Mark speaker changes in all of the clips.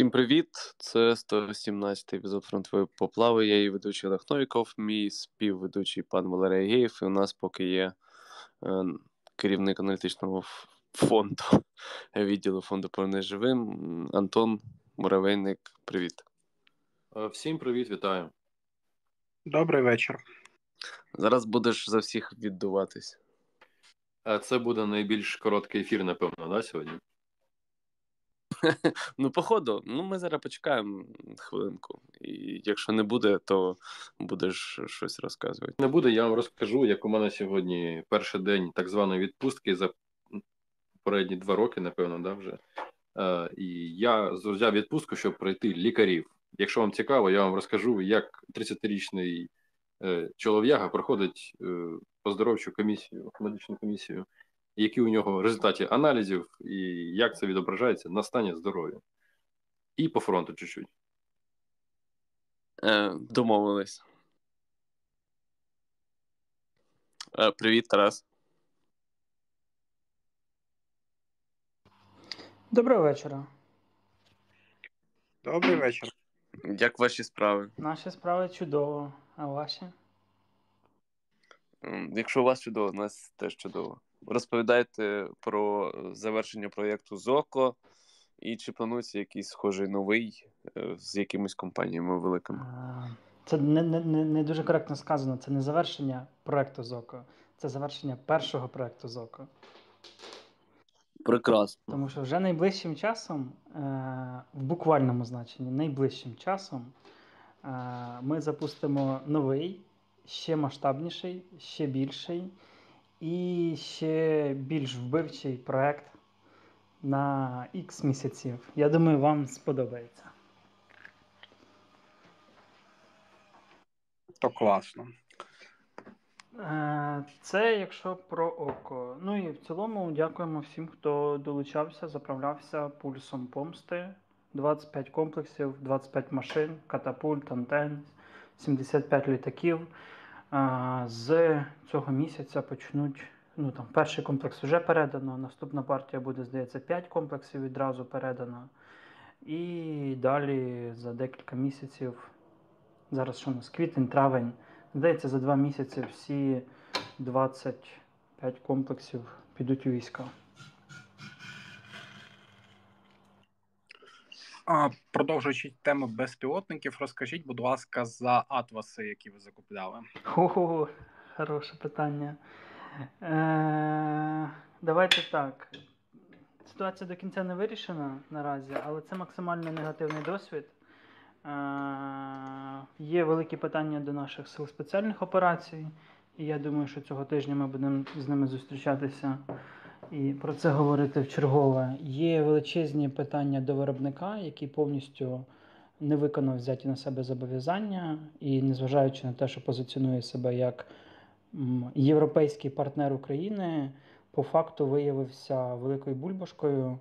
Speaker 1: Всім привіт! Це 117-й епізод фронтової поплави. Я її ведучий Олег Новіков, мій співведучий пан Валерій Геєв. І у нас поки є е, керівник аналітичного фонду відділу фонду «Повернись живим Антон Муравейник. Привіт.
Speaker 2: Е, всім привіт, вітаю.
Speaker 3: Добрий вечір.
Speaker 1: Зараз будеш за всіх віддуватись.
Speaker 2: Е, це буде найбільш короткий ефір, напевно, да, сьогодні?
Speaker 1: Ну, походу, ну ми зараз почекаємо хвилинку. І якщо не буде, то будеш щось розказувати.
Speaker 2: Не буде, я вам розкажу, як у мене сьогодні перший день так званої відпустки за попередні два роки, напевно, да, вже. Е, І я взяв відпустку, щоб пройти лікарів. Якщо вам цікаво, я вам розкажу, як 30-річний е, чолов'яга проходить е, поздоровчу комісію, медичну комісію які у нього результаті аналізів, і як це відображається на стані здоров'я. І по фронту чуть-чуть.
Speaker 1: Е, Домовились. Е, Привіт, Тарас.
Speaker 4: Доброго вечора.
Speaker 3: Добрий вечір.
Speaker 1: Як ваші справи?
Speaker 4: Наші справи чудово, а ваші?
Speaker 1: Якщо у вас чудово, у нас теж чудово. Розповідайте про завершення проєкту ЗОКО і чи планується якийсь схожий новий е, з якимись компаніями великими?
Speaker 4: Це не не, не дуже коректно сказано. Це не завершення проєкту ЗОКО, це завершення першого проєкту ЗОКО.
Speaker 1: Прекрасно.
Speaker 4: Тому що вже найближчим часом, е, в буквальному значенні, найближчим часом е, ми запустимо новий, ще масштабніший, ще більший. І ще більш вбивчий проект на X місяців. Я думаю, вам сподобається.
Speaker 3: То класно.
Speaker 4: Е, це якщо про око. Ну і в цілому дякуємо всім, хто долучався, заправлявся пульсом помсти. 25 комплексів, 25 машин, катапульт, антен, 75 літаків. З цього місяця почнуть. Ну там перший комплекс вже передано. Наступна партія буде, здається, 5 комплексів відразу передано. І далі за декілька місяців. Зараз що у нас квітень, травень. Здається, за два місяці всі 25 комплексів підуть у війська.
Speaker 3: Продовжуючи тему безпілотників, розкажіть, будь ласка, за атваси, які ви закупляли.
Speaker 4: Хо-хо, хороше питання. Е, Давайте так. Ситуація до кінця не вирішена наразі, але це максимально негативний досвід. Е, Є великі питання до наших сил спеціальних операцій, і я думаю, що цього тижня ми будемо з ними зустрічатися і про це говорити в чергове. Є величезні питання до виробника, який повністю не виконав взяті на себе зобов'язання, і незважаючи на те, що позиціонує себе як європейський партнер України, по факту виявився великою бульбашкою.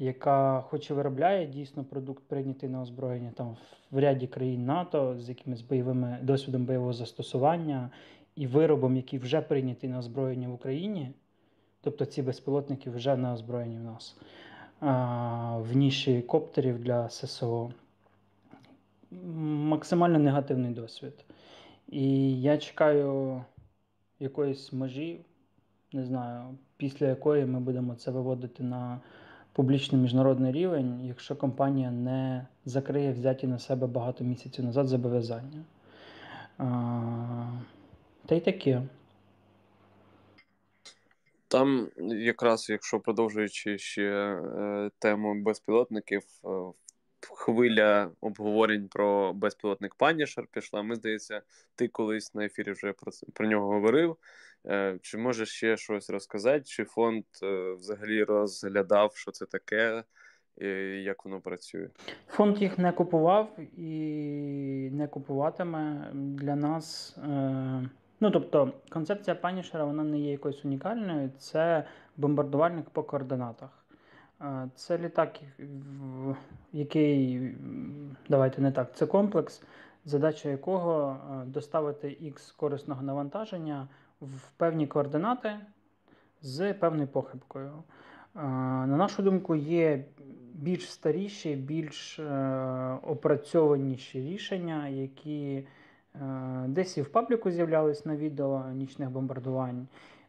Speaker 4: Яка, хоч і виробляє дійсно продукт, прийнятий на озброєння там в ряді країн НАТО з якимись бойовими досвідом бойового застосування і виробом, який вже прийнятий на озброєння в Україні, Тобто ці безпілотники вже не озброєні в нас в ніші коптерів для ССО. Максимально негативний досвід. І я чекаю якоїсь межі, не знаю, після якої ми будемо це виводити на публічний міжнародний рівень, якщо компанія не закриє взяті на себе багато місяців назад зобов'язання. Та й таке.
Speaker 1: Там, якраз, якщо продовжуючи ще е, тему безпілотників, е, хвиля обговорень про безпілотник Панішер пішла. Ми здається, ти колись на ефірі вже про про нього говорив. Е, чи можеш ще щось розказати? Чи фонд взагалі розглядав, що це таке? І як воно працює?
Speaker 4: Фонд їх не купував і не купуватиме для нас. Е... Ну, тобто, концепція панішера вона не є якоюсь унікальною, це бомбардувальник по координатах. Це літак, який, давайте не так, це комплекс, задача якого доставити X корисного навантаження в певні координати з певною похибкою. На нашу думку, є більш старіші, більш опрацьованіші рішення, які десь і в пабліку з'являлись на відео нічних бомбардувань,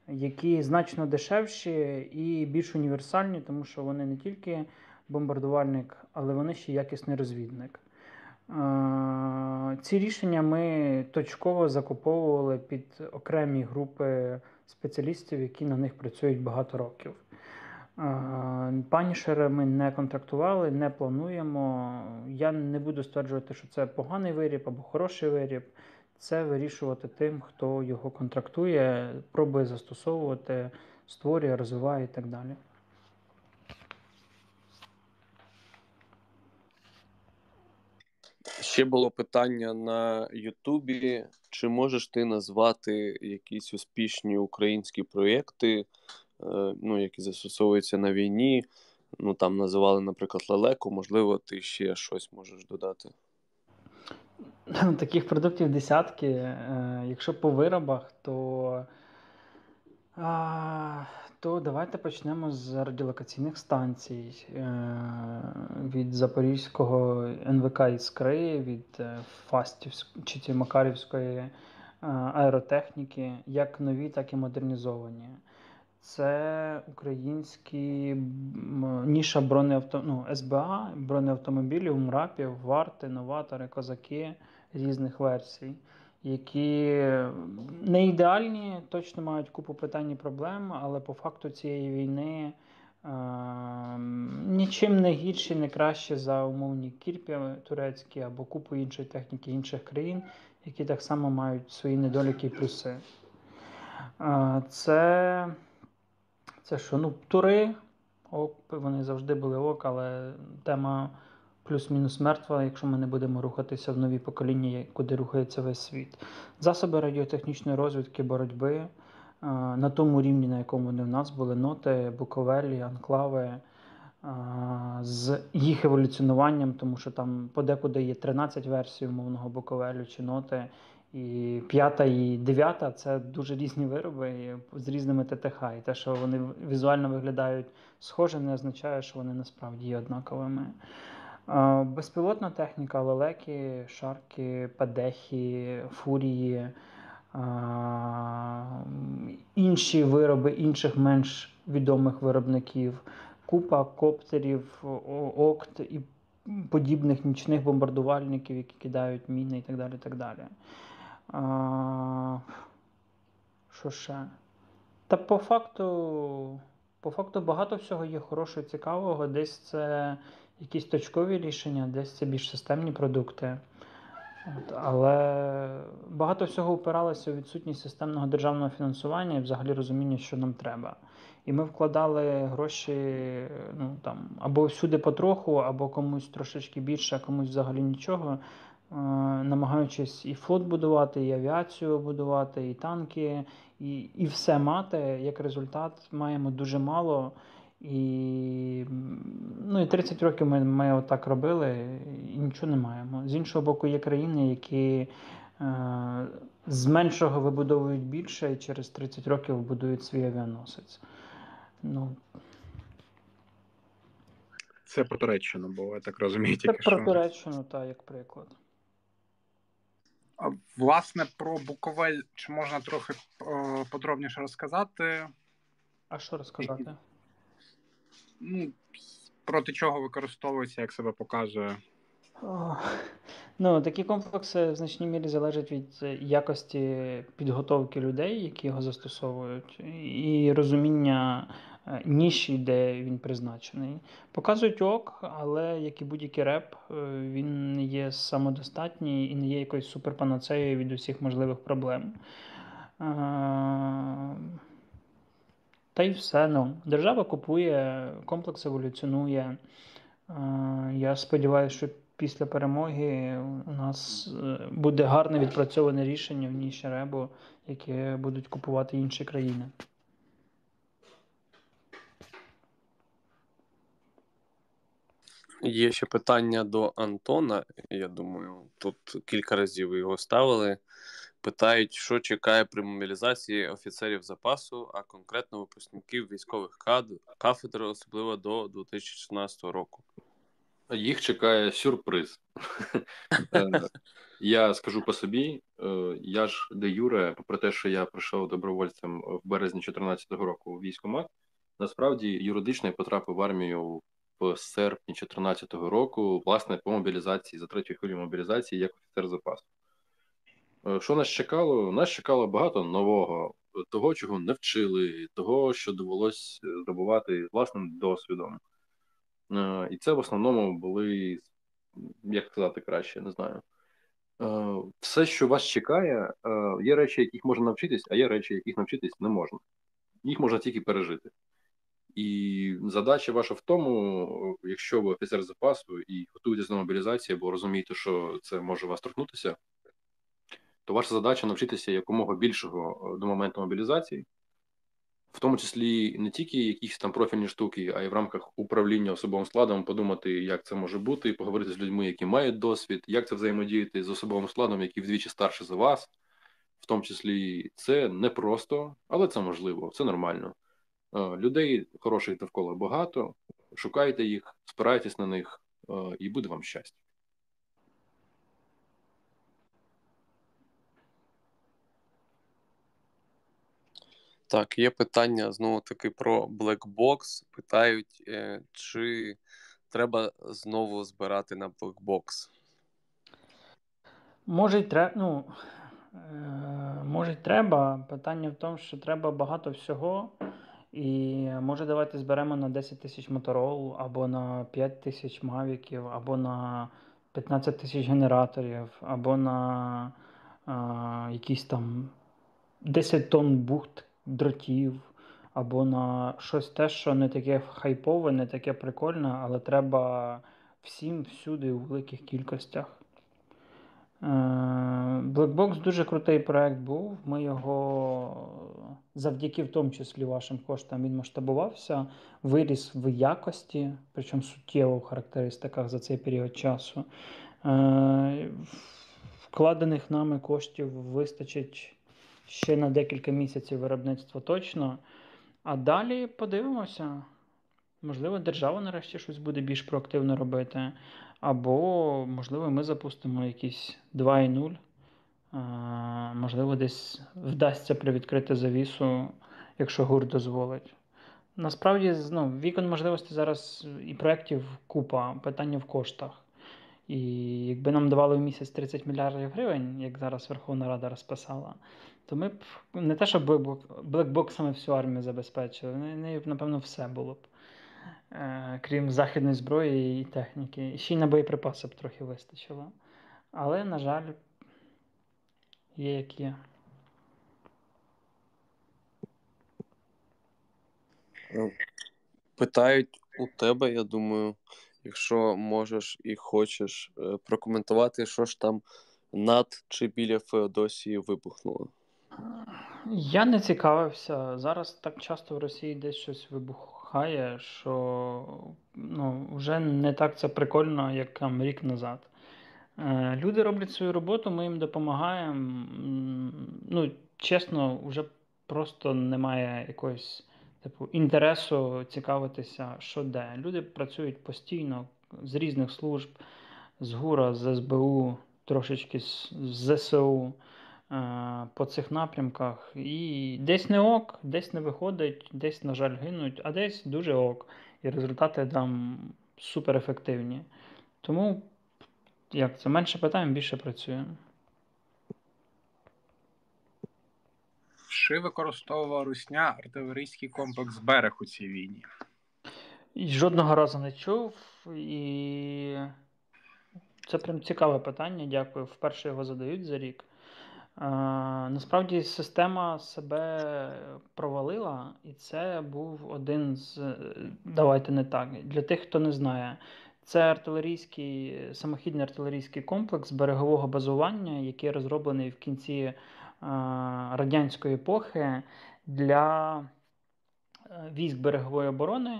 Speaker 4: які значно дешевші і більш універсальні, тому що вони не тільки бомбардувальник, але вони ще якісний розвідник. Ці рішення ми точково закуповували під окремі групи спеціалістів, які на них працюють багато років. Панішери ми не контрактували, не плануємо. Я не буду стверджувати, що це поганий виріб або хороший виріб. Це вирішувати тим, хто його контрактує, пробує застосовувати, створює, розвиває і так далі.
Speaker 1: Ще було питання на Ютубі: чи можеш ти назвати якісь успішні українські проєкти, ну, які застосовуються на війні? Ну там називали, наприклад, лелеку, можливо, ти ще щось можеш додати.
Speaker 4: Таких продуктів десятки. Е, якщо по виробах, то то давайте почнемо з радіолокаційних станцій е, від Запорізького НВК Іскри, від е, Фастівської чи Макарівської е, аеротехніки, як нові, так і модернізовані. Це українські ніша бронеавто... ну, СБА, бронеавтомобілів, МРАПів, варти, новатори, козаки різних версій які не ідеальні, точно мають купу питань і проблем, але по факту цієї війни е, нічим не гірші, не краще за умовні кірпі турецькі або купу іншої техніки інших країн, які так само мають свої недоліки і плюси. Е, це це що? Ну, тури, ок, вони завжди були ок, але тема плюс-мінус мертва, якщо ми не будемо рухатися в нові покоління, куди рухається весь світ. Засоби радіотехнічної розвідки боротьби е, на тому рівні, на якому вони в нас були ноти, буковелі, анклави. Е, з їх еволюціонуванням, тому що там подекуди є 13 версій умовного буковелю чи ноти, і п'ята і дев'ята це дуже різні вироби з різними ТТХ. І те, що вони візуально виглядають схоже, не означає, що вони насправді є однаковими. Безпілотна техніка, лелеки, шарки, падехи, фурії, інші вироби інших менш відомих виробників, купа коптерів, окт і подібних нічних бомбардувальників, які кидають міни і так далі. так далі. Що ще? Та по факту, по факту багато всього є хорошого, цікавого. Десь це якісь точкові рішення, десь це більш системні продукти. От, Але багато всього опиралося у відсутність системного державного фінансування і взагалі розуміння, що нам треба. І ми вкладали гроші ну, там, або всюди потроху, або комусь трошечки більше, а комусь взагалі нічого. Е, намагаючись і флот будувати, і авіацію будувати, і танки, і і все мати. Як результат, маємо дуже мало. І ну, і 30 років ми ми отак робили і нічого не маємо. З іншого боку, є країни, які е, з меншого вибудовують більше і через 30 років будують свій авіаносець. Ну,
Speaker 3: Це про Туреччину було, я так розумію.
Speaker 4: Це тільки про що. Туреччину, так, як приклад.
Speaker 3: Власне, про Буковель чи можна трохи подробніше розказати?
Speaker 4: А що розказати?
Speaker 3: ну, проти чого використовується, як себе показує?
Speaker 4: Ну, такі комплекси в значній мірі залежать від якості підготовки людей, які його застосовують, і розуміння е, ніші, де він призначений. Показують ок, але як і будь-який реп, е, він не є самодостатній і не є якоюсь суперпанацеєю від усіх можливих проблем. Та й все. Ну, Держава купує, комплекс еволюціонує. Я сподіваюся, що після перемоги у нас е, буде гарне відпрацьоване рішення в ніші ребу, яке будуть купувати інші країни.
Speaker 1: Є ще питання до Антона. Я думаю, тут кілька разів його ставили питають, що чекає при мобілізації офіцерів запасу, а конкретно випускників військових кафедр, особливо до 2016 року.
Speaker 2: їх чекає сюрприз. Е, я скажу по собі, е, я ж де Юре, попри те, що я прийшов добровольцем в березні 2014 року у військкомат, насправді юридично я потрапив в армію серпні 2014 року, власне, по мобілізації за третьою хвилю мобілізації як офіцер запасу. Е, що нас чекало? Нас чекало багато нового, того, чого не вчили, того, що довелось здобувати власним досвідом. Е, і це в основному були, як сказати краще, не знаю. Е, все, що вас чекає, є речі, яких можна навчитись, а є речі, яких навчитись не можна. Їх можна тільки пережити. І задача ваша в тому, якщо ви офіцер запасу і готуєтесь до мобілізації, або розумієте, що це може вас торкнутися, то ваша задача навчитися якомога більшого до моменту мобілізації, в тому числі не тільки якісь там профільні штуки, а й в рамках управління особовим складом подумати, як це може бути, поговорити з людьми, які мають досвід, як це взаємодіяти з особовим складом, який вдвічі старше за вас, в тому числі це непросто, але це можливо, це нормально. Е, людей хороших довкола багато, шукайте їх, спирайтесь на них, е, і буде вам щастя.
Speaker 1: Так, є питання знову таки про Blackbox. Питають, е, чи треба знову збирати на Blackbox?
Speaker 4: Може, й треба. Ну, може, треба. Питання в тому, що треба багато всього. І може давайте зберемо на 10 тисяч моторол, або на 5 тисяч мавіків, або на 15 тисяч генераторів, або на а, якісь там 10 тонн бухт дротів, або на щось те, що не таке хайпове, не таке прикольне, але треба всім всюди у великих кількостях. Е, Blackbox дуже крутий проект був. Ми його завдяки в тому числі вашим коштам він масштабувався, виріс в якості, причому суттєво в характеристиках за цей період часу. Е, вкладених нами коштів вистачить ще на декілька місяців виробництва точно. А далі подивимося. Можливо, держава нарешті щось буде більш проактивно робити. Або, можливо, ми запустимо якісь 2.0. Можливо, десь вдасться привідкрити завісу, якщо ГУР дозволить. Насправді, ну, вікон можливостей зараз і проєктів купа, питання в коштах. І якби нам давали в місяць 30 мільярдів гривень, як зараз Верховна Рада розписала, то ми б не те, що блекбоксами всю армію забезпечили, не, напевно, все було б. Е, крім західної зброї і техніки. Ще й на боєприпаси б трохи вистачило. Але, на жаль, є як є.
Speaker 1: Ну, питають у тебе, я думаю, якщо можеш і хочеш е, прокоментувати, що ж там над чи біля Феодосії вибухнуло.
Speaker 4: Я не цікавився. Зараз так часто в Росії десь щось вибухає, що ну, вже не так це прикольно, як там рік назад. Е, люди роблять свою роботу, ми їм допомагаємо. Ну, чесно, вже просто немає якогось типу, інтересу цікавитися, що де. Люди працюють постійно з різних служб, з ГУРа, з СБУ, трошечки з ЗСУ. Е, по цих напрямках. І десь не ок, десь не виходить, десь, на жаль, гинуть, а десь дуже ок. І результати там супер ефективні. Тому, як це менше питаємо, більше працюємо.
Speaker 3: Чи використовувала Русня артилерійський комплекс берег у цій війні?
Speaker 4: І Жодного разу не чув. І це прям цікаве питання. Дякую. Вперше його задають за рік. Насправді система себе провалила, і це був один з. Давайте не так. Для тих, хто не знає, це артилерійський, самохідний артилерійський комплекс берегового базування, який розроблений в кінці радянської епохи для е, військ берегової оборони,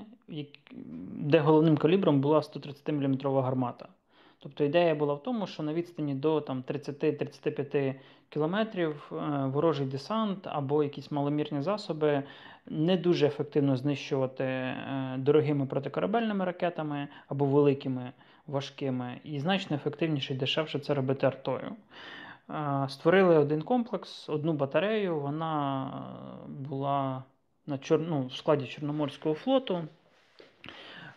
Speaker 4: де головним калібром була 130 мм гармата. Тобто ідея була в тому, що на відстані до 30-35 кілометрів е, ворожий десант або якісь маломірні засоби не дуже ефективно знищувати е, дорогими протикорабельними ракетами або великими важкими, і значно ефективніше і дешевше це робити артою. Створили один комплекс, одну батарею. Вона була на чор... ну, в складі Чорноморського флоту.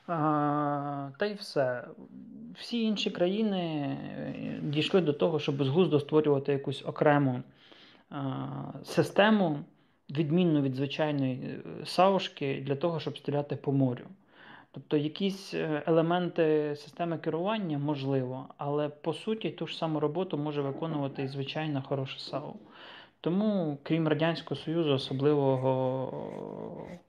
Speaker 4: Та й все. Всі інші країни е, дійшли до того, щоб з глузду створювати якусь окрему систему, відмінну від звичайної е, саушки, для того, щоб стріляти по морю. Тобто якісь е, елементи системи керування можливо, але по суті ту ж саму роботу може виконувати і звичайна хороша САУ. Тому, крім Радянського Союзу, особливого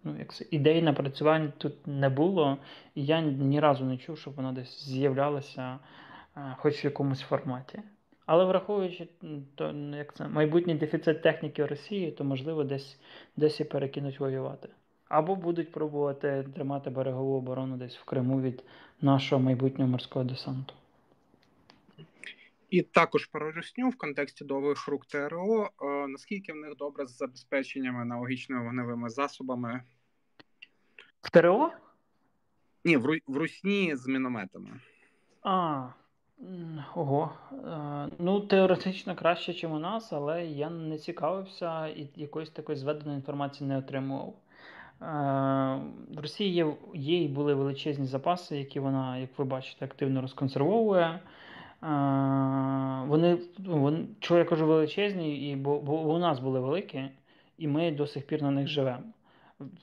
Speaker 4: ну, як це, ідей напрацювань тут не було, і я ні разу не чув, щоб вона десь з'являлася е, хоч в якомусь форматі. Але враховуючи то, як це, майбутній дефіцит техніки Росії, то можливо десь десь і перекинуть воювати. Або будуть пробувати тримати берегову оборону десь в Криму від нашого майбутнього морського десанту.
Speaker 3: І також про Росню в контексті довгих рук ТРО. Е, наскільки в них добре з забезпеченнями аналогічними вогневими засобами?
Speaker 4: В ТРО?
Speaker 3: Ні, в, в Русні з мінометами.
Speaker 4: А, ого. Е, ну, теоретично краще, ніж у нас, але я не цікавився і якоїсь такої зведеної інформації не отримував. Е, в Росії є є і були величезні запаси, які вона, як ви бачите, активно розконсервовує. Вони, ну, вони, Чого я кажу величезні, і, бо, бо у нас були великі, і ми до сих пір на них живемо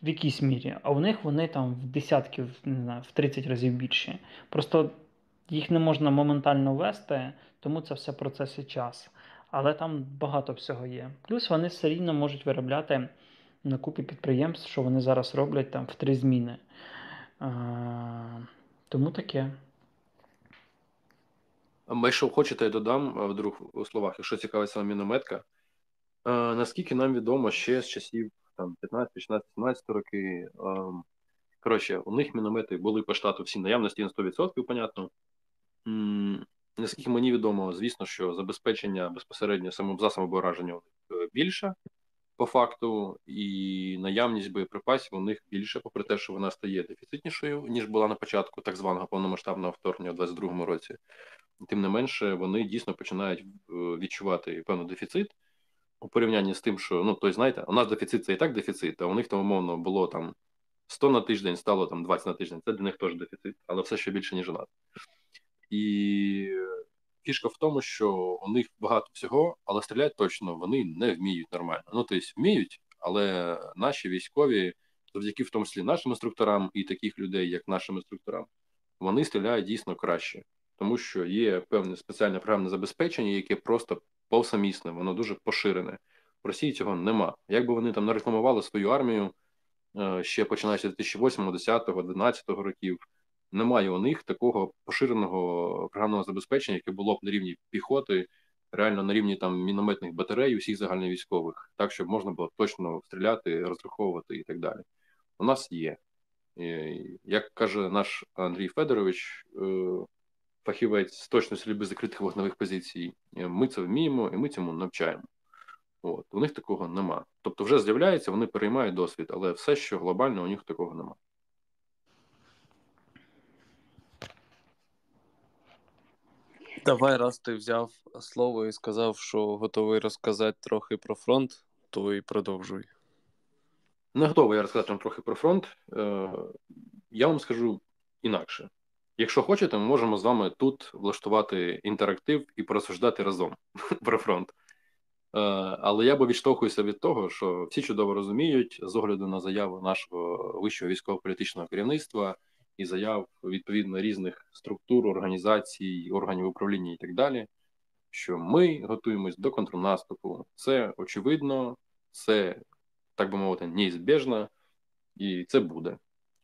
Speaker 4: в якійсь мірі. А у них вони там в десятків, не знаю, в 30 разів більші. Просто їх не можна моментально ввести, тому це все процес і час. Але там багато всього є. Плюс вони все рівно можуть виробляти на купі підприємств, що вони зараз роблять там в три зміни. Тому таке.
Speaker 2: Якщо хочете, я додам в двох словах, якщо цікавиться саме мінометка. Наскільки нам відомо ще з часів там 15, 16, 17 роки. Коротше, у них міномети були по штату всі наявності на 100%, понятно. Наскільки мені відомо, звісно, що забезпечення безпосередньо самим засобом ураження е, більше, по факту, і наявність боєприпасів у них більше, попри те, що вона стає дефіцитнішою, ніж була на початку так званого повномасштабного вторгнення у 2022 році. Тим не менше, вони дійсно починають е, відчувати певний дефіцит у порівнянні з тим, що ну тобто, знаєте, у нас дефіцит це і так дефіцит, а у них там умовно було там 100 на тиждень, стало там 20 на тиждень. Це для них теж дефіцит, але все ще більше, ніж у нас. І фішка в тому, що у них багато всього, але стріляти точно вони не вміють нормально. Ну тобто вміють, але наші військові, завдяки в тому числі нашим інструкторам і таких людей, як нашим інструкторам, вони стріляють дійсно краще, тому що є певне спеціальне програмне забезпечення, яке просто повсамісне, воно дуже поширене. В Росії цього нема. Якби вони там нарекламували свою армію е, ще починаючи з 2008, 10, 11 років немає у них такого поширеного програмного забезпечення, яке було б на рівні піхоти, реально на рівні там мінометних батарей, усіх загальновійськових, так щоб можна було точно стріляти, розраховувати і так далі. У нас є. Як каже наш Андрій Федорович, е, фахівець з точності без закритих вогневих позицій, е, ми це вміємо і ми цьому навчаємо. От у них такого нема. Тобто, вже з'являється, вони переймають досвід, але все, що глобально, у них такого нема.
Speaker 1: Давай, раз ти взяв слово і сказав, що готовий розказати трохи про фронт, то і продовжуй.
Speaker 2: Не готовий я розказати вам трохи про фронт. Е, я вам скажу інакше. Якщо хочете, ми можемо з вами тут влаштувати інтерактив і порозсуждати разом про фронт. Е, але я би відштовхуюся від того, що всі чудово розуміють з огляду на заяву нашого вищого військово-політичного керівництва і заяв відповідно різних структур, організацій, органів управління і так далі. Що ми готуємось до контрнаступу. Це очевидно, це так би мовити, неізбіжно, і це буде.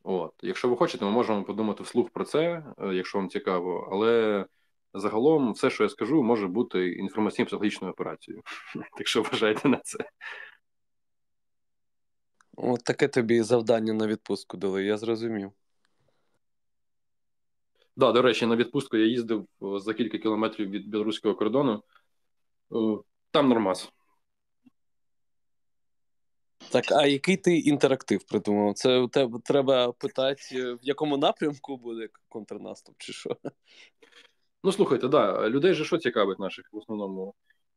Speaker 2: От, якщо ви хочете, ми можемо подумати вслух про це, е, якщо вам цікаво, але загалом все, що я скажу, може бути інформаційно-психологічною операцією. Якщо вважаєте на це.
Speaker 1: От таке тобі завдання на відпустку дали, я зрозумів.
Speaker 2: Да, до речі, на відпустку я їздив е, за кілька кілометрів від білоруського кордону. Е, там нормас.
Speaker 1: Так, а який ти інтерактив придумав? Це у тебе треба питати, в якому напрямку буде контрнаступ, чи що?
Speaker 2: Ну, слухайте, да, людей же що цікавить наших в основному?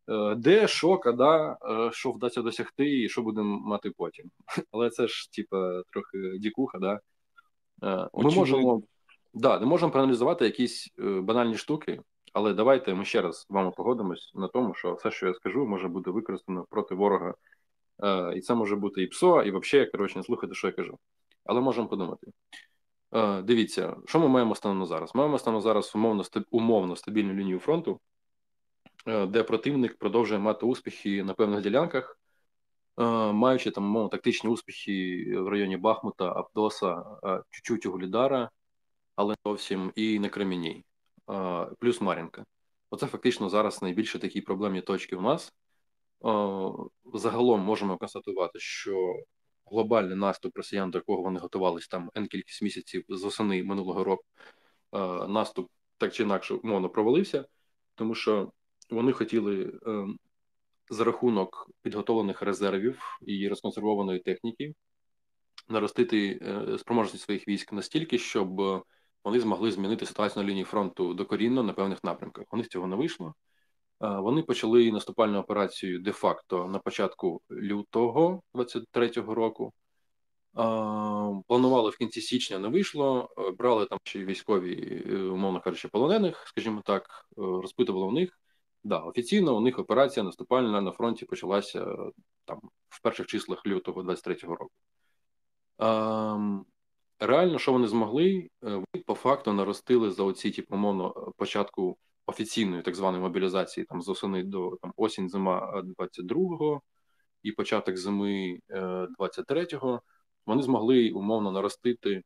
Speaker 2: Е, де, що, коли, е, що вдасться досягти, і що будемо мати потім. Але це ж, типа, трохи дікуха, да? Е, ми можемо да, не можемо проаналізувати якісь банальні штуки, але давайте ми ще раз з вами погодимось на тому, що все, що я скажу, може бути використано проти ворога. І це може бути і ПСО, і взагалі, коротше, не слухайте, що я кажу. Але можемо подумати. Дивіться, що ми маємо станом зараз? Маємо станом зараз умовно умовно стабільну лінію фронту, де противник продовжує мати успіхи на певних ділянках, маючи там умовно тактичні успіхи в районі Бахмута, Абдоса, чуть-чуть у Гулідара, але зовсім і на Креміній, плюс Мар'їнка. Оце фактично зараз найбільше такі проблемні точки у нас. Загалом можемо констатувати, що глобальний наступ росіян, до якого вони готувалися там N кількість місяців з осени минулого року, наступ так чи інакше умовно провалився, тому що вони хотіли е, за рахунок підготовлених резервів і розконсервованої техніки наростити е, спроможність своїх військ настільки, щоб вони змогли змінити ситуацію на лінії фронту докорінно на певних напрямках. У них цього не вийшло. Вони почали наступальну операцію де-факто на початку лютого 23-го року. Планували в кінці січня, не вийшло. Брали там ще військові, е, умовно кажучи, полонених, скажімо так, розпитували у них. Да, офіційно у них операція наступальна на фронті почалася там в перших числах лютого 23-го року. Реально, що вони змогли, е, вони по факту наростили за оці, типу, умовно, початку офіційної так званої мобілізації там з осени до там осінь зима 22-го і початок зими 23-го, е, вони змогли умовно наростити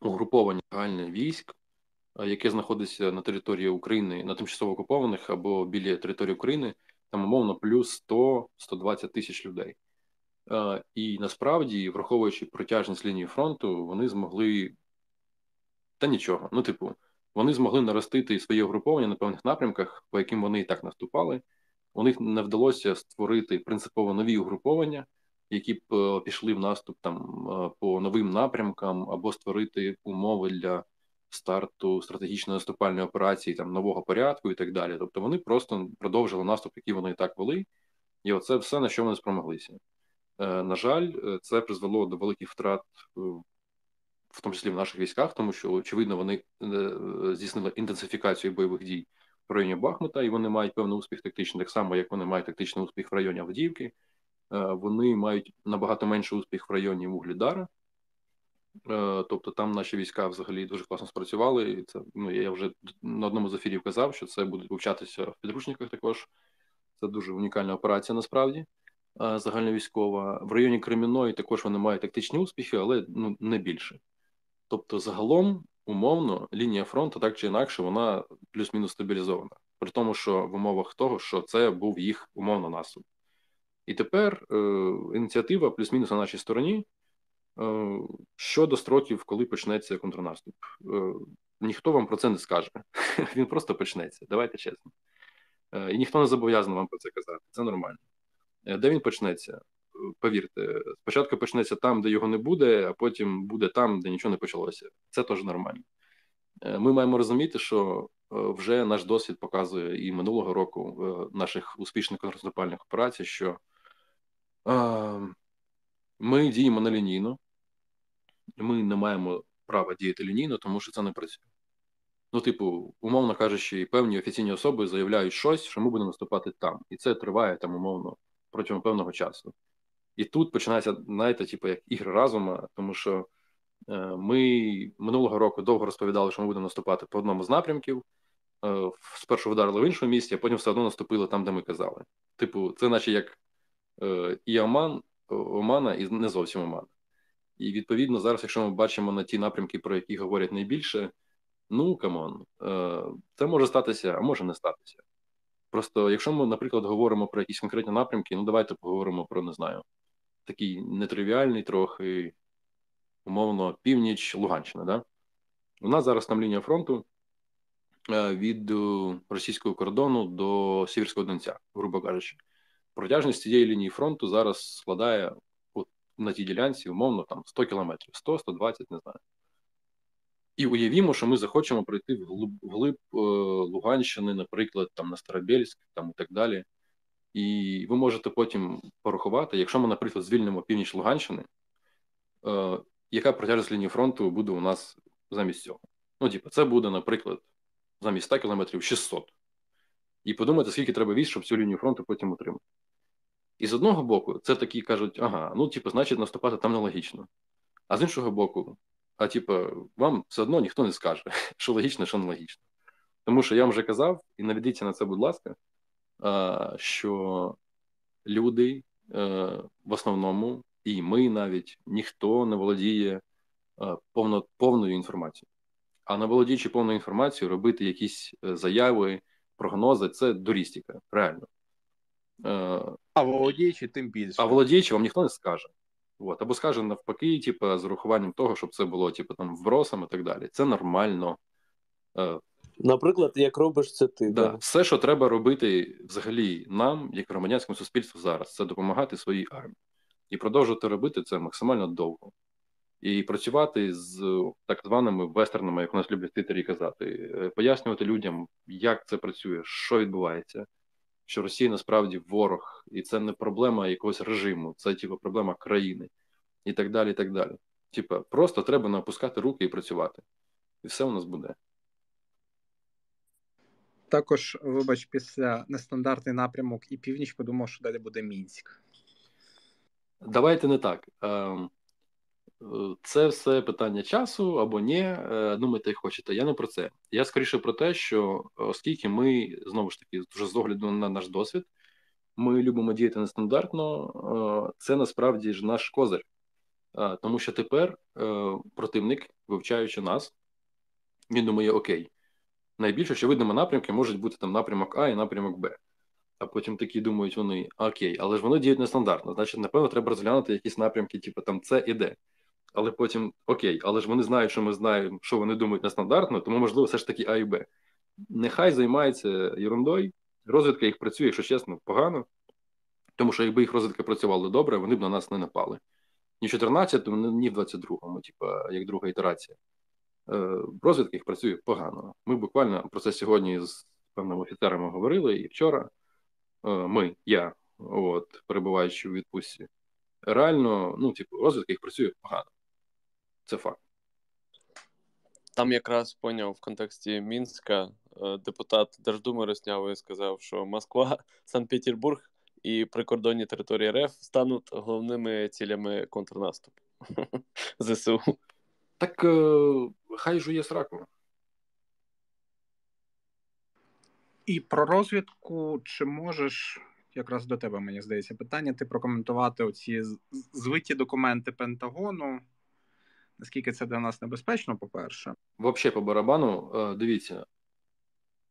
Speaker 2: угруповання загальне військ, е, яке знаходиться на території України на тимчасово окупованих або біля території України, там умовно плюс 100-120 тисяч людей. Е, і насправді, враховуючи протяжність лінії фронту, вони змогли та нічого. Ну, типу, вони змогли наростити своє угруповання на певних напрямках, по яким вони і так наступали. У них не вдалося створити принципово нові угруповання, які б е, пішли в наступ там е, по новим напрямкам, або створити умови для старту стратегічної наступальної операції там нового порядку і так далі. Тобто вони просто продовжили наступ, який вони і так вели, і оце все на що вони спромоглися. Е, на жаль, це призвело до великих втрат в тому числі в наших військах, тому що очевидно вони е, здійснили інтенсифікацію бойових дій в районі Бахмута, і вони мають певний успіх тактичний, так само як вони мають тактичний успіх в районі Авдіївки. Е, вони мають набагато менший успіх в районі Вуглідара. Е, тобто там наші війська взагалі дуже класно спрацювали. І це ну я вже на одному з ефірів казав, що це буде вивчатися в підручниках. Також це дуже унікальна операція насправді загальновійськова. В районі Креміної також вони мають тактичні успіхи, але ну не більше. Тобто, загалом, умовно, лінія фронту так чи інакше, вона плюс-мінус стабілізована, при тому, що в умовах того, що це був їх умовно наступ. І тепер е, ініціатива плюс-мінус на нашій стороні е, щодо строків, коли почнеться контрнаступ. Е, ніхто вам про це не скаже. Він просто почнеться. Давайте чесно. Е, і ніхто не зобов'язаний вам про це казати. Це нормально. Е, де він почнеться? Повірте, спочатку почнеться там, де його не буде, а потім буде там, де нічого не почалося. Це теж нормально. Е, ми маємо розуміти, що е, вже наш досвід показує і минулого року е, наших успішних контрнаступальних операцій, що ми діємо нелінійно, ми не маємо права діяти лінійно, тому що це не працює. Ну, типу, умовно кажучи, певні офіційні особи заявляють щось, що ми будемо наступати там, і це триває там умовно протягом певного часу. І тут починається, знаєте, типу, як ігри разума, тому що е, ми минулого року довго розповідали, що ми будемо наступати по одному з напрямків. Е, спершу вдарили в іншому місці, а потім все одно наступили там, де ми казали. Типу, це наче як е, і обман, омана, і не зовсім обман. І відповідно, зараз, якщо ми бачимо на ті напрямки, про які говорять найбільше, ну come on, це може статися, а може не статися. Просто якщо ми, наприклад, говоримо про якісь конкретні напрямки, ну давайте поговоримо про не знаю такий нетривіальний, трохи, умовно, північ Луганщина. Да? У нас зараз там лінія фронту е, від е, російського кордону до Сіверського Донця, грубо кажучи. Протяжність цієї лінії фронту зараз складає на тій ділянці, умовно, там 100 кілометрів, 100, 120, не знаю. І уявімо, що ми захочемо пройти вглиб, вглиб е, Луганщини, наприклад, там на Старобельськ там і так далі. І ви можете потім порахувати, якщо ми, наприклад, звільнимо північ Луганщини, е, яка протяжність лінії фронту буде у нас замість цього? Ну, типу, це буде, наприклад, замість 100 кілометрів 600. І подумайте, скільки треба військ, щоб цю лінію фронту потім утримати. І з одного боку, це такі кажуть, ага, ну, типу, значить, наступати там нелогічно. А з іншого боку, а типу, вам все одно ніхто не скаже, що логічно, що нелогічно. Тому що я вам вже казав, і наведіться на це, будь ласка, що люди в основному, і ми навіть ніхто не володіє повно, повною інформацією. А не володіючи повною інформацією, робити якісь е, заяви, прогнози це дурістика, реально.
Speaker 3: А володіючи тим більше.
Speaker 2: А володіючи вам ніхто не скаже. От. Або скаже навпаки, типу, з урахуванням того, щоб це було типу, там, вбросом і так далі. Це нормально. Е,
Speaker 1: Наприклад, як робиш це ти.
Speaker 2: Да. Да. Все, що треба робити взагалі нам, як громадянському суспільству зараз, це допомагати своїй армії. І продовжувати робити це максимально довго. І працювати з так званими вестернами, як у нас люблять титері казати, е, пояснювати людям, як це працює, що відбувається, що Росія насправді ворог, і це не проблема якогось режиму, це типу, проблема країни і так далі. і так далі. Типа, просто треба не опускати руки і працювати. І все у нас буде.
Speaker 3: Також, вибач, після нестандартний напрямок і північ подумав, що далі буде Мінськ.
Speaker 2: Давайте не так. Ем, це все питання часу або ні. Е, думайте, як хочете. Я не про це. Я скоріше про те, що оскільки ми знову ж таки вже з огляду на наш досвід, ми любимо діяти нестандартно, е, це насправді ж наш козир. Е, тому що тепер противник, вивчаючи нас, він думає: Окей, найбільш очевидними напрямки можуть бути там напрямок А і напрямок Б. А потім такі думають вони: Окей, але ж вони діють нестандартно. Значить, напевно, треба розглянути якісь напрямки, типу там С і Д але потім окей, але ж вони знають, що ми знаємо, що вони думають нестандартно, тому можливо все ж таки А і Б. Нехай займаються ерундою, розвідка їх працює, якщо чесно, погано. Тому що якби їх розвідка працювала добре, вони б на нас не напали. Ні в 14-му, ні в 22-му, типа, як друга ітерація. Е, розвідка їх працює погано. Ми буквально про це сьогодні з певними офіцерами говорили і вчора. Е, ми, я, от, перебуваючи у відпустці, реально, ну, типу, розвідка їх працює погано. Це факт.
Speaker 1: Там якраз поняв в контексті Мінська е, депутат Держдуми Роснявої сказав, що Москва, Санкт-Петербург і прикордонні території РФ стануть головними цілями контрнаступу ЗСУ.
Speaker 2: Так хай жує сраку.
Speaker 3: І про розвідку, чи можеш, якраз до тебе, мені здається, питання, ти прокоментувати оці звиті документи Пентагону наскільки це для нас небезпечно, по-перше.
Speaker 2: Взагалі, по барабану, е, дивіться,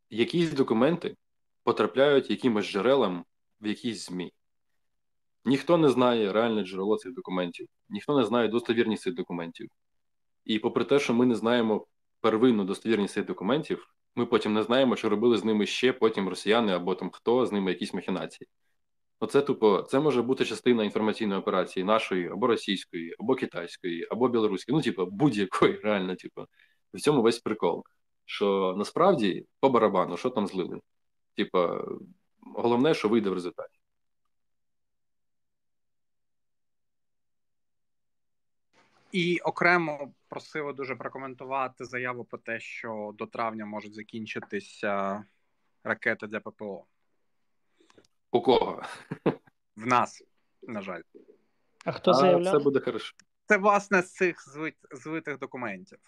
Speaker 2: якісь документи потрапляють якимось джерелам в якісь ЗМІ. Ніхто не знає реальне джерело цих документів, ніхто не знає достовірність цих документів. І попри те, що ми не знаємо первинну достовірність цих документів, ми потім не знаємо, що робили з ними ще потім росіяни або там хто з ними якісь махінації. Оце тупо, це може бути частина інформаційної операції нашої, або російської, або китайської, або білоруської, ну, типу, будь-якої, реально, типу. В цьому весь прикол. Що насправді по барабану, що там злили? Типа, головне, що вийде в результаті.
Speaker 3: І окремо просили дуже прокоментувати заяву про те, що до травня можуть закінчитися ракети для ППО.
Speaker 2: У кого?
Speaker 3: В нас, на жаль.
Speaker 4: А хто заявляв?
Speaker 2: Це буде хорошо.
Speaker 3: Це, власне, з цих звит, звитих документів.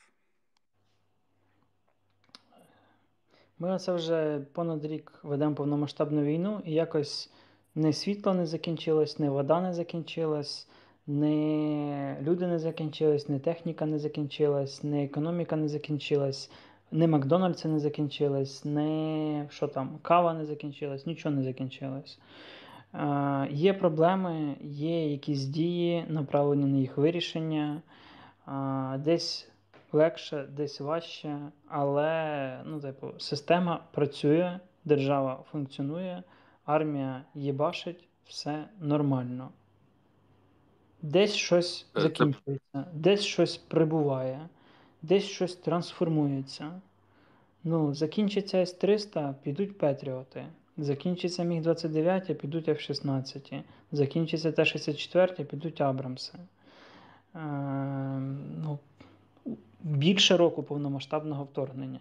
Speaker 4: Ми оце вже понад рік ведемо повномасштабну війну, і якось не світло не закінчилось, не вода не закінчилась, не люди не закінчились, не техніка не закінчилась, не економіка не закінчилась не Макдональдси не закінчились, не що там, кава не закінчилась, нічого не закінчилось. Е, Є проблеми, є якісь дії, направлені на їх вирішення. Е, десь легше, десь важче, але ну, типу, система працює, держава функціонує, армія їбашить, все нормально. Десь щось
Speaker 2: Е,
Speaker 4: закінчується, десь щось прибуває, десь щось трансформується. Ну, закінчиться С-300, підуть Петріоти. Закінчиться Міг-29, підуть F-16. Закінчиться Т-64, підуть Абрамси. Е, ну, більше року повномасштабного вторгнення.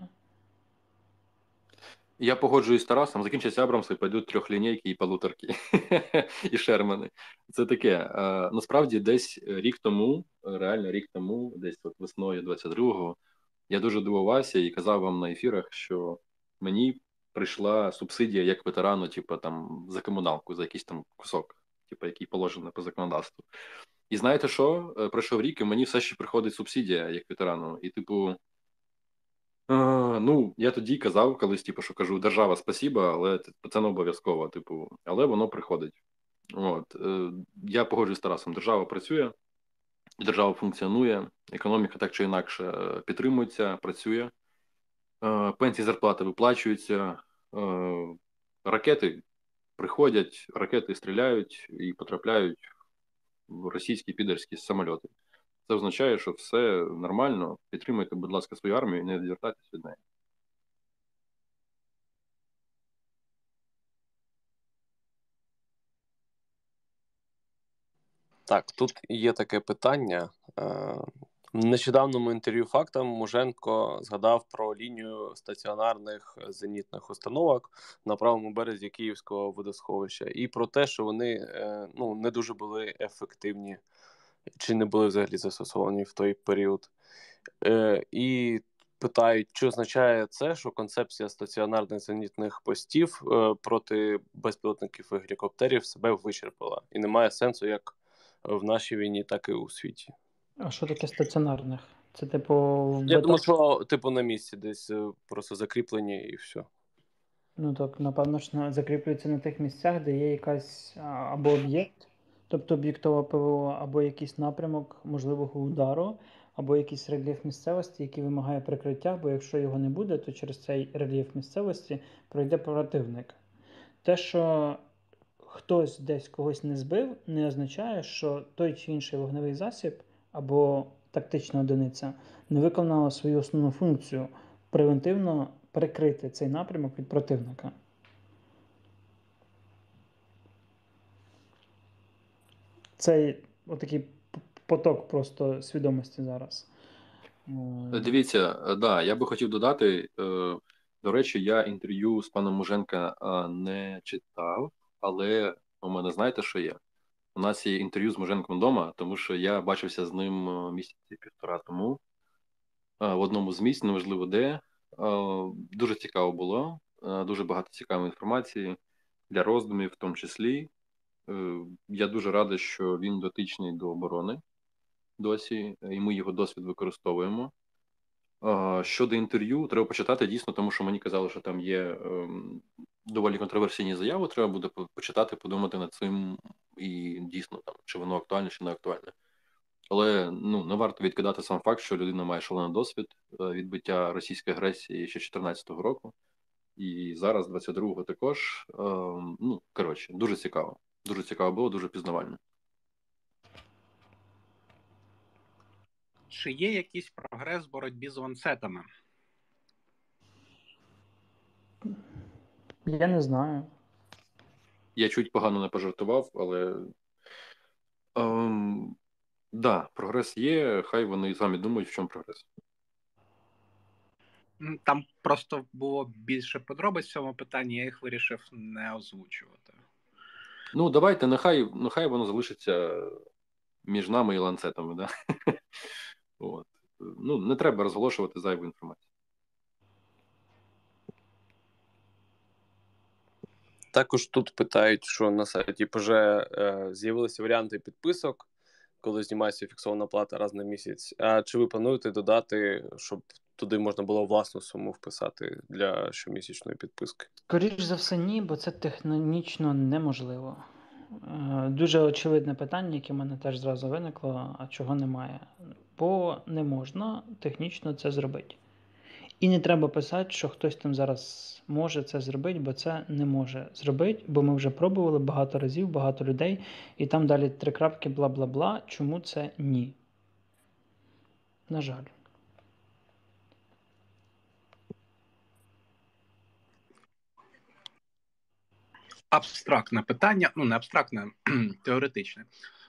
Speaker 2: Я погоджуюсь з Тарасом, закінчаться Абрамси, пойдуть трьохлінійки і полуторки, і Шермани. Це таке. Е, насправді, десь рік тому, реально рік тому, десь от весною 22-го, я дуже дивувався і казав вам на ефірах, що мені прийшла субсидія як ветерану, типу там за комуналку, за якийсь там кусок, типу, який положений по законодавству. І знаєте що? Е, Пройшов рік, і мені все ще приходить субсидія як ветерану. І, типу, е, ну, я тоді казав колись, типу, що кажу, держава спасіба, але це не обов'язково, типу, але воно приходить. От, е, я погоджуюсь з Тарасом, держава працює, держава функціонує, економіка так чи інакше е, підтримується, працює, е, пенсії зарплати виплачуються, е, ракети приходять, ракети стріляють і потрапляють в російські підерські самольоти. Це означає, що все нормально. Підтримуйте, будь ласка, свою армію і не відвертайтесь від неї.
Speaker 1: Так, тут є таке питання. Е, В нещодавному інтерв'ю фактам Муженко згадав про лінію стаціонарних зенітних установок на правому березі Київського водосховища і про те, що вони е, ну, не дуже були ефективні чи не були взагалі застосовані в той період. Е, І питають, чи означає це, що концепція стаціонарних зенітних постів е, проти безпілотників і гелікоптерів себе вичерпала, і немає сенсу як в нашій війні, так і у світі.
Speaker 4: А що таке стаціонарних? Це типу в
Speaker 1: Я думаю, що типу на місці десь е, просто закріплені і все.
Speaker 4: Ну так, напевно, на- закріплюється на тих місцях, де є якась або об'єкт, тобто об'єктове ПВО, або якийсь напрямок можливого удару, або якийсь рельєф місцевості, який вимагає прикриття, бо якщо його не буде, то через цей рельєф місцевості пройде противник. Те, що хтось десь когось не збив, не означає, що той чи інший вогневий засіб або тактична одиниця не виконала свою основну функцію превентивно прикрити цей напрямок від противника. Цей отакий поток просто свідомості зараз. Е,
Speaker 2: Дивіться, е, да, я би хотів додати. е, До речі, я інтерв'ю з паном Муженка не читав, але у мене знаєте, що є? У нас є інтерв'ю з Муженком вдома, тому що я бачився з ним місяці півтора тому в одному з місць, неважливо де. Дуже цікаво було, дуже багато цікавої інформації для роздумів, в тому числі. Е, Я дуже радий, що він дотичний до оборони досі, і ми його досвід використовуємо. Щодо інтерв'ю, треба почитати дійсно, тому що мені казали, що там є ем, доволі контроверсійні заяви. Треба буде почитати, подумати над цим і дійсно там, чи воно актуальне, чи не актуальне. Але ну не варто відкидати сам факт, що людина має шалений досвід е, відбиття російської агресії ще 2014 року, і зараз, 22-го, також. Ем, Ну коротше, дуже цікаво. Дуже цікаво було, дуже пізнавально.
Speaker 3: Чи є якийсь прогрес в боротьбі з ланцетами?
Speaker 4: Я не знаю.
Speaker 2: Я чуть погано не пожартував, але ем, да, прогрес є. Хай вони самі думають, в чому прогрес.
Speaker 3: Там просто було більше подробиць в цьому питанні, я їх вирішив не озвучувати.
Speaker 2: Ну, давайте, нехай, нехай воно залишиться між нами і ланцетами, да? От. Ну, не треба розголошувати зайву інформацію.
Speaker 1: Також тут питають, що на сайті ПЖ е, з'явилися варіанти підписок, коли знімається фіксована плата раз на місяць. А чи ви плануєте додати, щоб туди можна було власну суму вписати для щомісячної підписки?
Speaker 4: Скоріш за все, ні, бо це технічно неможливо. Е, Дуже очевидне питання, яке в мене теж зразу виникло, а чого немає. Бо не можна технічно це зробити. І не треба писати, що хтось там зараз може це зробити, бо це не може зробити, бо ми вже пробували багато разів, багато людей, і там далі три крапки, бла бла бла. Чому це ні? На жаль.
Speaker 3: Абстрактне питання, ну не абстрактне, теоретичне.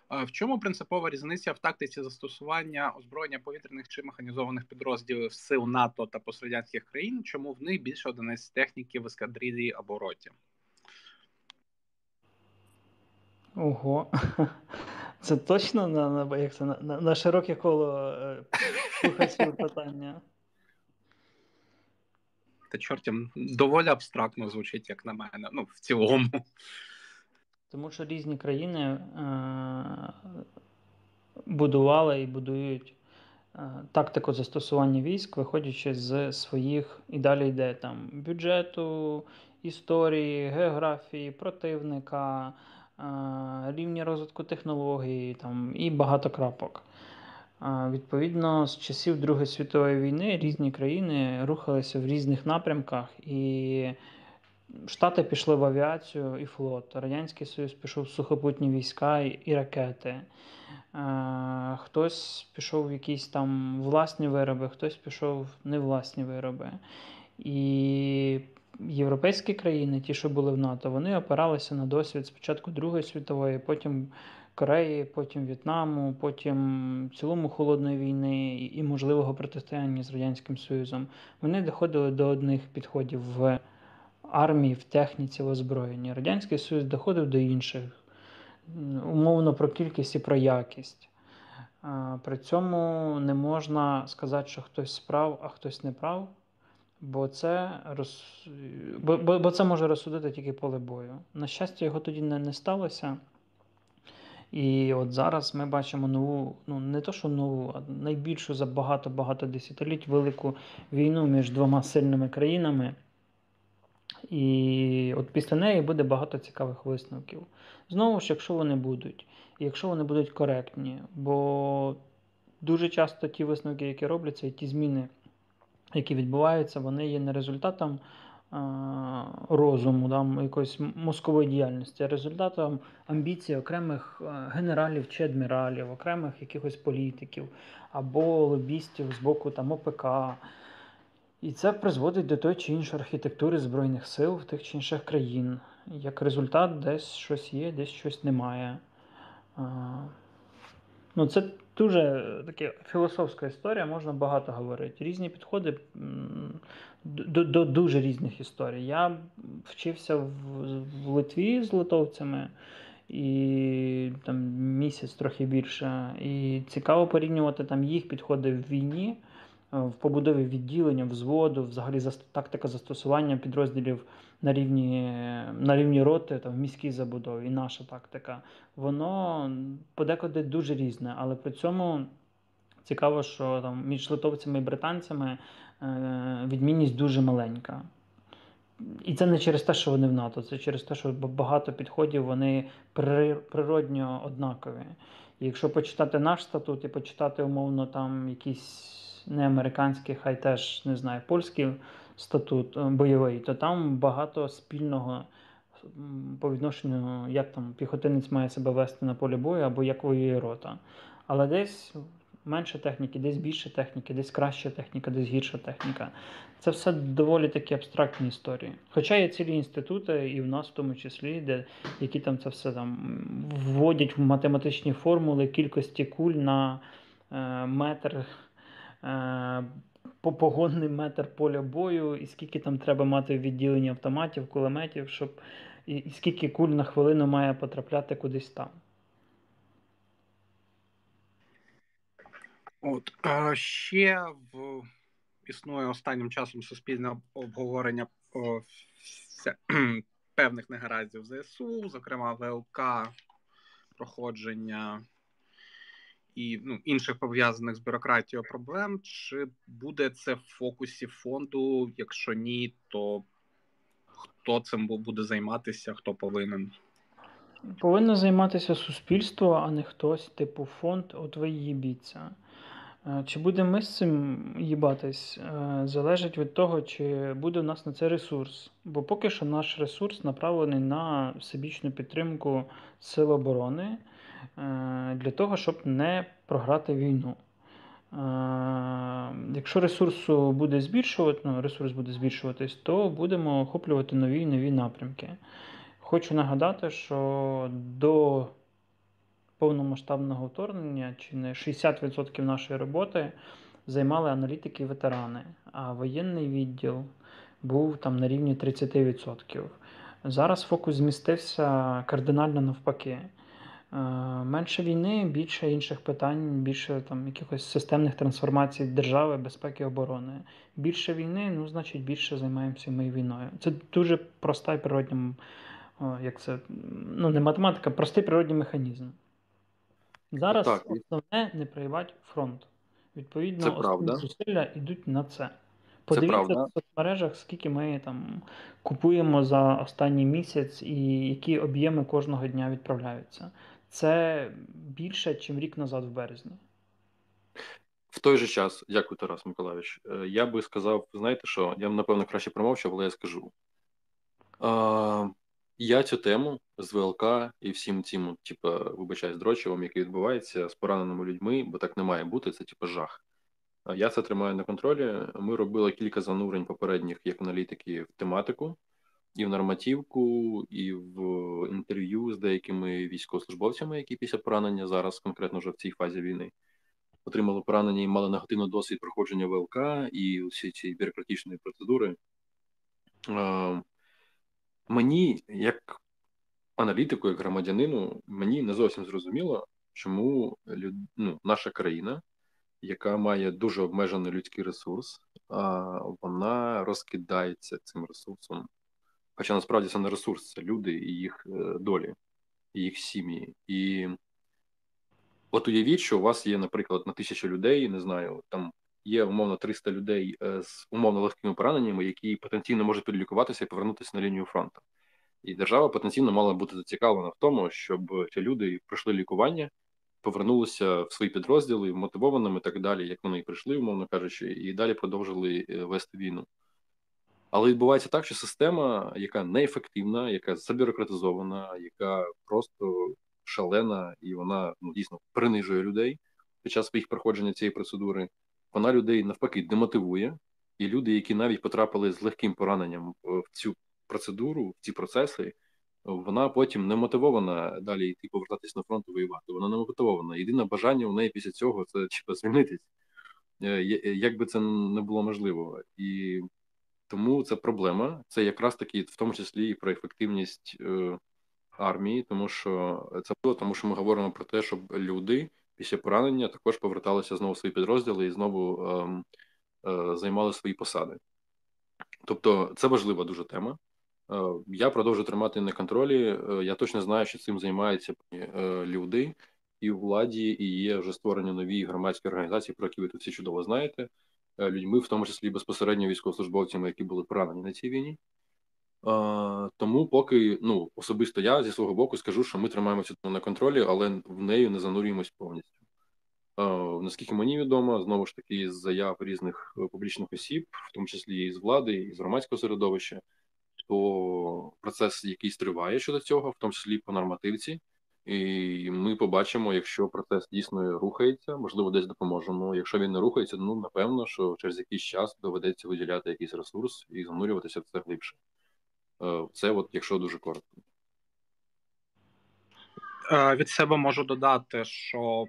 Speaker 3: В чому принципова різниця в тактиці застосування озброєння повітряних чи механізованих підрозділів сил НАТО та пострадянських країн? Чому в них більше одиниць техніки в ескадрилі або роті?
Speaker 4: Ого. Це точно на на, як це, на, на широке коло е, слухачів питання.
Speaker 3: Та чортям доволі абстрактно звучить, як на мене. Ну, в цілому.
Speaker 4: Тому що різні країни е, будували і будують е, тактику застосування військ, виходячи з своїх і далі йде там бюджету, історії, географії, противника, е, рівні розвитку технологій там, і багато крапок. Відповідно, з часів Другої світової війни різні країни рухалися в різних напрямках і. Штати пішли в авіацію і флот. Радянський Союз пішов в сухопутні війська і ракети. Хтось пішов в якісь там власні вироби, хтось пішов в невласні вироби. І європейські країни, ті, що були в НАТО, вони опиралися на досвід спочатку Другої світової, потім Кореї, потім В'єтнаму, потім цілому холодної війни і можливого протистояння з Радянським Союзом. Вони доходили до одних підходів в армії, в техніці, в озброєнні. Радянський Союз доходив до інших, умовно про кількість і про якість. При цьому не можна сказати, що хтось справ, а хтось не прав, бо це роз... бо, бо, бо це може розсудити тільки поле бою. На щастя, його тоді не, не сталося. І от зараз ми бачимо нову, ну не то, що нову, а найбільшу за багато-багато десятиліть велику війну між двома сильними країнами. І от після неї буде багато цікавих висновків. Знову ж, якщо вони будуть, якщо вони будуть коректні, бо дуже часто ті висновки, які робляться, і ті зміни, які відбуваються, вони є не результатом розуму, там, якоїсь мозкової діяльності, а результатом амбіцій окремих генералів чи адміралів, окремих якихось політиків або лобістів з боку там, ОПК. І це призводить до той чи іншої архітектури Збройних сил в тих чи інших країн. Як результат, десь щось є, десь щось немає. Ну, Це дуже така філософська історія, можна багато говорити. Різні підходи до до дуже різних історій. Я вчився в, в Литві з литовцями і там місяць трохи більше. І цікаво порівнювати там їх підходи в війні. Е, в побудові відділення, взводу, взагалі тактика застосування підрозділів на рівні на рівні роти, там, в міській забудові, і наша тактика, воно подекуди дуже різне, але при цьому цікаво, що там між литовцями і британцями відмінність дуже маленька. І це не через те, що вони в НАТО, це через те, що багато підходів вони природньо однакові. І якщо почитати наш статут і почитати умовно там якісь не хай теж не знаю, польський статут е, бойовий, то там багато спільного по відношенню, як там піхотинець має себе вести на полі бою або як воює рота. Але десь менше техніки, десь більше техніки, десь краща техніка, десь гірша техніка. Це все доволі такі абстрактні історії. Хоча є цілі інститути, і в нас в тому числі, де які там це все там вводять в математичні формули кількості куль на е, метр Е, погонний метр поля бою, і скільки там треба мати відділення автоматів, кулеметів, щоб і, і скільки куль на хвилину має потрапляти кудись там.
Speaker 3: От ще в існує останнім часом суспільне обговорення певних негараздів ЗСУ, зокрема ВЛК, проходження і ну, інших пов'язаних з бюрократією проблем, чи буде це в фокусі фонду? Якщо ні, то хто цим буде займатися, хто повинен?
Speaker 4: Повинно займатися суспільство, а не хтось, типу фонд, от ви. Е, чи будемо ми з цим їбатись, е, залежить від того, чи буде у нас на це ресурс. Бо поки що наш ресурс направлений на всебічну підтримку Сил оборони е, для того, щоб не програти війну. Якщо ресурсу буде збільшувати, ну, ресурс буде збільшуватись, то будемо охоплювати нові і нові напрямки. Хочу нагадати, що до повномасштабного вторгнення чи не 60% нашої роботи займали аналітики і ветерани, а воєнний відділ був там на рівні 30%. Зараз фокус змістився кардинально навпаки. Е, менше війни, більше інших питань, більше там якихось системних трансформацій держави, безпеки оборони. Більше війни, ну значить більше займаємося ми війною. Це дуже проста і природня, як це ну не математика, простий природній механізм. Зараз
Speaker 2: Так,
Speaker 4: основне не проїбати фронт. Відповідно,
Speaker 2: Це правда.
Speaker 4: зусилля йдуть на це. Подивіться
Speaker 2: правда.
Speaker 4: в соцмережах, скільки ми там купуємо за останній місяць і які об'єми кожного дня відправляються. Це більше, ніж рік назад в березні.
Speaker 2: В той же час, дякую, Тарас Миколаївич. Е, Я би сказав, знаєте що, я б, напевно краще промовчав, але я скажу. Я цю тему з ВЛК і всім цим, типу, вибачаюсь, дрочевом, який відбувається з пораненими людьми, бо так не має бути, це типу жах. Я це тримаю на контролі. Ми робили кілька занурень попередніх як аналітики в тематику, і в нормативку, і в інтерв'ю з деякими військовослужбовцями, які після поранення зараз, конкретно вже в цій фазі війни, отримали поранення і мали негативний досвід проходження ВЛК і усі ці бюрократичні процедури. Мені, як аналітику, як громадянину, мені не зовсім зрозуміло, чому люд... ну, наша країна, яка має дуже обмежений людський ресурс, вона розкидається цим ресурсом. Хоча насправді це не ресурс, це люди і їх е, долі, і їх сім'ї. І от уявіть, що у вас є, наприклад, на тисячу людей, не знаю, там є умовно 300 людей е, з умовно легкими пораненнями, які потенційно можуть підлікуватися і повернутися на лінію фронту. І держава потенційно мала бути зацікавлена в тому, щоб ці люди пройшли лікування, повернулися в свої підрозділи мотивованими і так далі, як вони і прийшли, умовно кажучи, і далі продовжили е, вести війну. Але відбувається так, що система, яка неефективна, яка забюрократизована, яка просто шалена, і вона ну, дійсно принижує людей під час своїх проходження цієї процедури, вона людей навпаки демотивує, і люди, які навіть потрапили з легким пораненням в цю процедуру, в ці процеси, вона потім не мотивована далі йти повертатись на фронт і воювати. Вона не мотивована. Єдине бажання у неї після цього це типу, звільнитись, е, як би це не було можливо. І тому це проблема. Це якраз таки в тому числі і про ефективність е, армії, тому що це було, тому що ми говоримо про те, щоб люди після поранення також поверталися знову в свої підрозділи і знову е, е, займали свої посади. Тобто це важлива дуже тема. Е, я продовжую тримати на контролі. Е, я точно знаю, що цим займаються е, люди і у владі, і є вже створені нові громадські організації, про які ви тут всі чудово знаєте. Людьми, в тому числі безпосередньо військовослужбовцями, які були поранені на цій війні. Тому, поки ну особисто я зі свого боку скажу, що ми тримаємося на контролі, але в неї не занурюємось повністю. Наскільки мені відомо, знову ж таки, з заяв різних публічних осіб, в тому числі і з влади, і з громадського середовища, то процес якийсь триває щодо цього, в тому числі по нормативці, і ми побачимо, якщо процес дійсно рухається, можливо, десь допоможемо. Якщо він не рухається, ну напевно, що через якийсь час доведеться виділяти якийсь ресурс і занурюватися в це глибше. Е, це, от, якщо дуже коротко.
Speaker 3: Е, від себе можу додати, що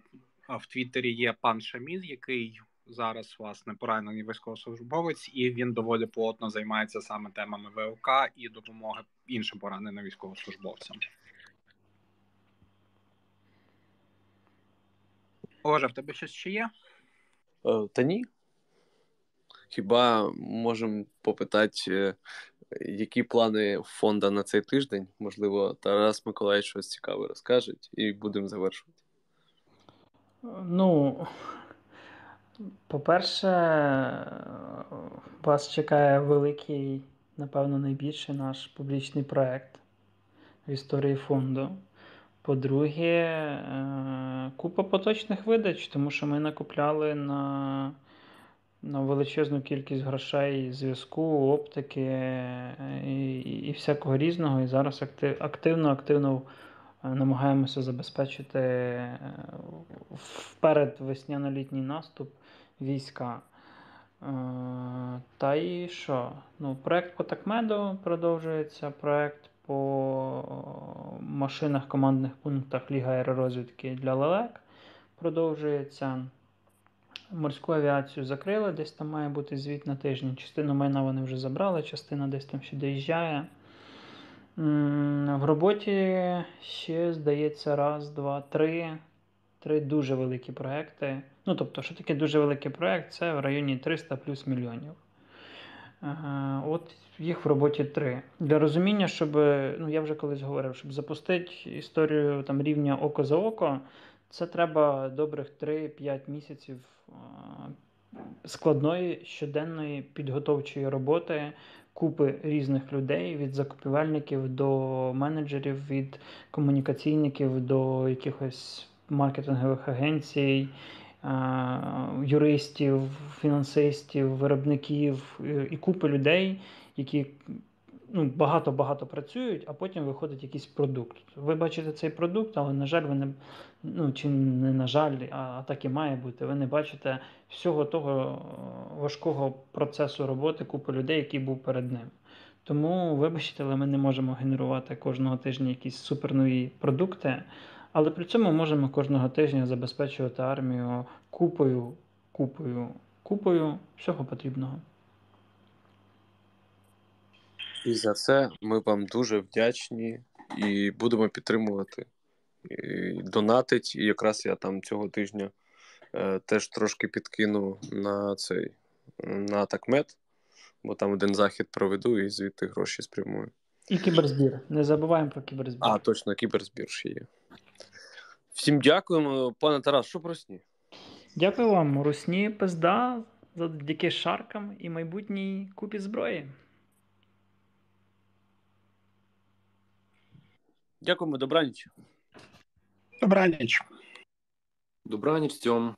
Speaker 3: в Твіттері є пан Шаміз, який зараз власне поранений військовослужбовець, і він доволі плотно займається саме темами ВЛК і допомоги іншим пораненим військовослужбовцям. Олеже, в тебе щось ще є?
Speaker 1: Е, та ні. Хіба можемо попитати, е, які плани фонда на цей тиждень? Можливо, Тарас Миколаївич щось цікаве розкаже, і будемо завершувати.
Speaker 4: Ну, по-перше, вас чекає великий, напевно, найбільший наш публічний проєкт в історії фонду. По-друге, е, купа поточних видач, тому що ми накупляли на, на величезну кількість грошей зв'язку, оптики е, і, і всякого різного. І зараз активно-активно е, намагаємося забезпечити е, вперед весняно-літній наступ війська. Та і що? Ну, проект по Такмеду продовжується, проект по машинах командних пунктах Ліга аеророзвідки для Лелек продовжується. Морську авіацію закрили, десь там має бути звіт на тиждень. Частину майна вони вже забрали, частина десь там ще доїжджає. В роботі ще, здається, раз, два, три. Три дуже великі проекти. Ну, тобто, що таке дуже великий проект? Це в районі 300 плюс мільйонів. От їх в роботі три. Для розуміння, щоб, ну я вже колись говорив, щоб запустити історію там рівня око за око, це треба добрих 3-5 місяців складної щоденної підготовчої роботи, купи різних людей від закупівельників до менеджерів, від комунікаційників до якихось маркетингових агенцій, юристів, фінансистів, виробників і купи людей, які ну, багато-багато працюють, а потім виходить якийсь продукт. Ви бачите цей продукт, але, на жаль, ви не, ну, чи не на жаль, а так і має бути. Ви не бачите всього того е, важкого процесу роботи купи людей, який був перед ним. Тому, вибачте, але ми не можемо генерувати кожного тижня якісь супернові продукти, але при цьому можемо кожного тижня забезпечувати армію купою, купою, купою всього потрібного.
Speaker 1: І за це ми вам дуже вдячні і будемо підтримувати. І донатить, і якраз я там цього тижня е, теж трошки підкину на цей на такмет, бо там один захід проведу і звідти гроші спрямую.
Speaker 4: І кіберзбір. Не забуваємо про кіберзбір.
Speaker 1: А, точно, кіберзбір ще є. Всім дякуємо, пане Тарас, що про сні?
Speaker 4: Дякую вам, Русні пизда, завдяки шаркам і майбутній купі зброї.
Speaker 1: Дякуємо, добраніч.
Speaker 3: Добраніч.
Speaker 2: Добраніч, Тьом.